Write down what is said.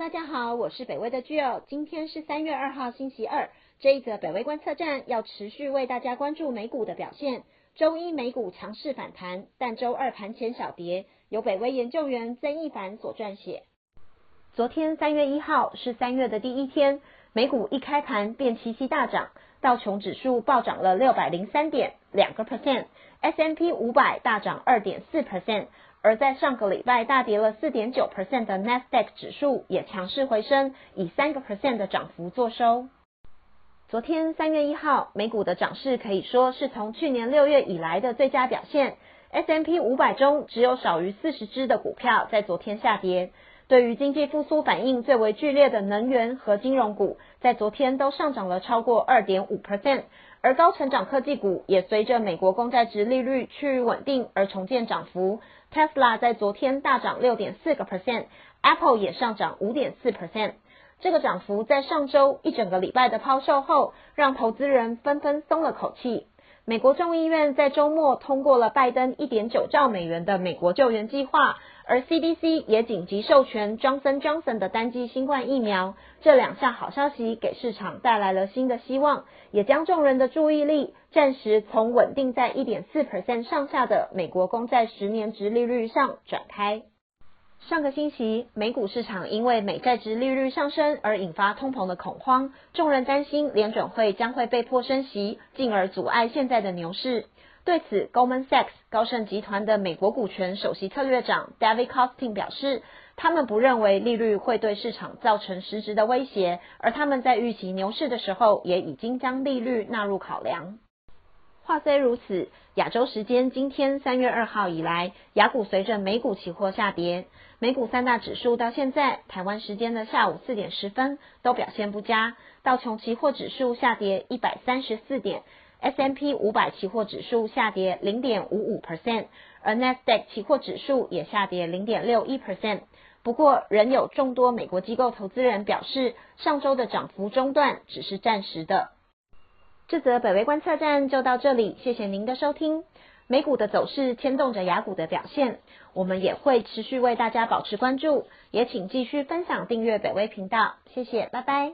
大家好，我是北威的 Jo，今天是三月二号星期二。这一则北威观测站要持续为大家关注美股的表现。周一美股强势反弹，但周二盘前小跌。由北威研究员曾一凡所撰写。昨天三月一号是三月的第一天，美股一开盘便齐齐大涨，道琼指数暴涨了六百零三点，两个 percent；S M P 五百大涨二点四 percent。而在上个礼拜大跌了四点九 percent 的 Nasdaq 指数也强势回升，以三个 percent 的涨幅作收。昨天三月一号，美股的涨势可以说是从去年六月以来的最佳表现。S M P 五百中只有少于四十只的股票在昨天下跌。对于经济复苏反应最为剧烈的能源和金融股，在昨天都上涨了超过二点五 percent。而高成长科技股也随着美国公债值利率趋于稳定而重建涨幅。Tesla 在昨天大涨六点四个 percent，Apple 也上涨五点四 percent。这个涨幅在上周一整个礼拜的抛售后，让投资人纷纷松了口气。美国众议院在周末通过了拜登一点九兆美元的美国救援计划，而 CDC 也紧急授权 Johnson Johnson 的单剂新冠疫苗。这两项好消息给市场带来了新的希望，也将众人的注意力暂时从稳定在一点四 percent 上下的美国公债十年值利率上转开。上个星期，美股市场因为美债值利率上升而引发通膨的恐慌，众人担心联准会将会被迫升息，进而阻碍现在的牛市。对此，Goldman Sachs 高盛集团的美国股权首席策略长 David Costin 表示，他们不认为利率会对市场造成实质的威胁，而他们在预期牛市的时候，也已经将利率纳入考量。话虽如此，亚洲时间今天三月二号以来，雅股随着美股期货下跌，美股三大指数到现在台湾时间的下午四点十分都表现不佳。道琼期货指数下跌一百三十四点，S M P 五百期货指数下跌零点五五 percent，而 Nasdaq 期货指数也下跌零点六一 percent。不过，仍有众多美国机构投资人表示，上周的涨幅中断只是暂时的。这则北威观测站就到这里，谢谢您的收听。美股的走势牵动着雅股的表现，我们也会持续为大家保持关注，也请继续分享订阅北威频道，谢谢，拜拜。